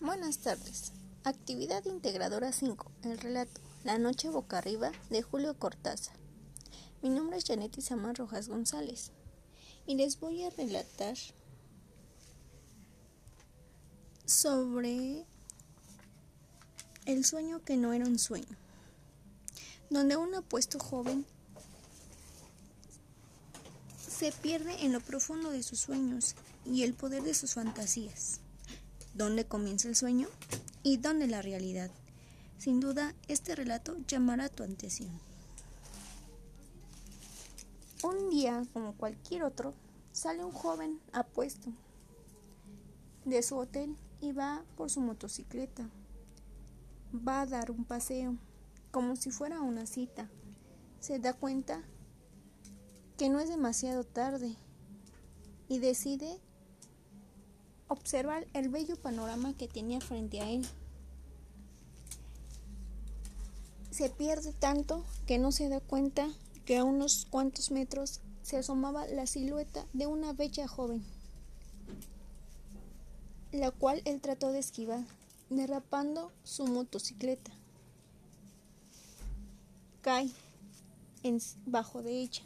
Buenas tardes. Actividad integradora 5. El relato La noche boca arriba de Julio Cortázar. Mi nombre es Janetti Samar Rojas González y les voy a relatar sobre el sueño que no era un sueño, donde un apuesto joven se pierde en lo profundo de sus sueños y el poder de sus fantasías dónde comienza el sueño y dónde la realidad. Sin duda, este relato llamará tu atención. Un día, como cualquier otro, sale un joven apuesto de su hotel y va por su motocicleta. Va a dar un paseo, como si fuera una cita. Se da cuenta que no es demasiado tarde y decide observar el bello panorama que tenía frente a él. Se pierde tanto que no se da cuenta que a unos cuantos metros se asomaba la silueta de una bella joven, la cual él trató de esquivar, derrapando su motocicleta. Cae en, bajo de ella.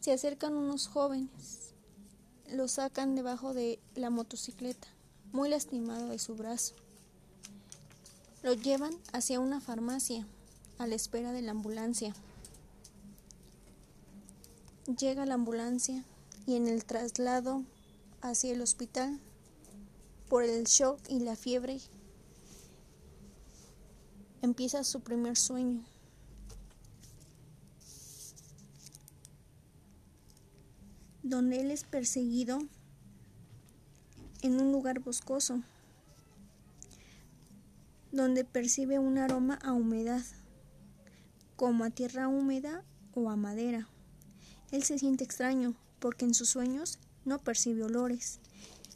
Se acercan unos jóvenes lo sacan debajo de la motocicleta, muy lastimado de su brazo. Lo llevan hacia una farmacia, a la espera de la ambulancia. Llega la ambulancia y en el traslado hacia el hospital, por el shock y la fiebre, empieza su primer sueño. Donde él es perseguido en un lugar boscoso, donde percibe un aroma a humedad, como a tierra húmeda o a madera. Él se siente extraño porque en sus sueños no percibe olores.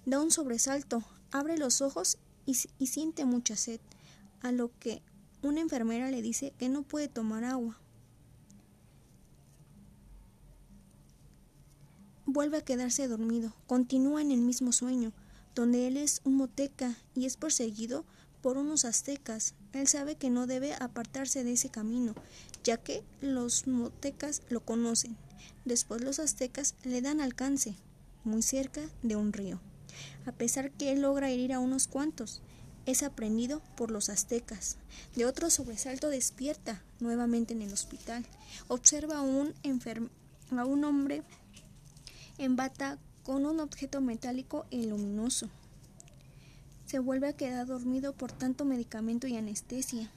Da un sobresalto, abre los ojos y, y siente mucha sed, a lo que una enfermera le dice que no puede tomar agua. Vuelve a quedarse dormido, continúa en el mismo sueño, donde él es un moteca y es perseguido por unos aztecas. Él sabe que no debe apartarse de ese camino, ya que los motecas lo conocen. Después los aztecas le dan alcance, muy cerca de un río. A pesar que él logra herir a unos cuantos, es aprendido por los aztecas. De otro sobresalto despierta nuevamente en el hospital. Observa a un, a un hombre en bata con un objeto metálico y luminoso. Se vuelve a quedar dormido por tanto medicamento y anestesia.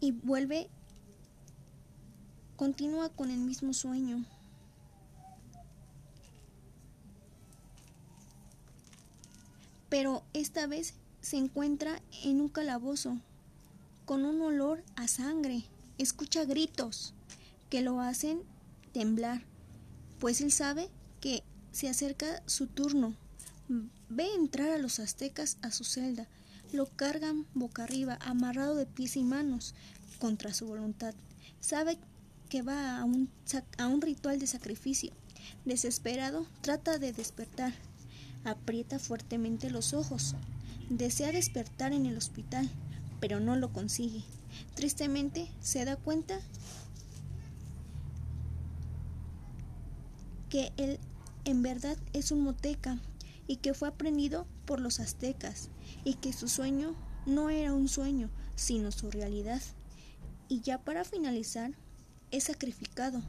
Y vuelve, continúa con el mismo sueño. Pero esta vez se encuentra en un calabozo con un olor a sangre. Escucha gritos que lo hacen temblar pues él sabe que se acerca su turno. Ve entrar a los aztecas a su celda, lo cargan boca arriba, amarrado de pies y manos, contra su voluntad. Sabe que va a un, a un ritual de sacrificio. Desesperado, trata de despertar. Aprieta fuertemente los ojos. Desea despertar en el hospital, pero no lo consigue. Tristemente se da cuenta que él en verdad es un moteca y que fue aprendido por los aztecas y que su sueño no era un sueño, sino su realidad. Y ya para finalizar, es sacrificado,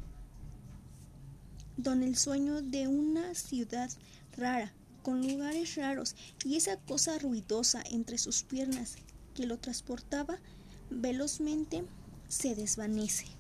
donde el sueño de una ciudad rara, con lugares raros y esa cosa ruidosa entre sus piernas que lo transportaba velozmente se desvanece.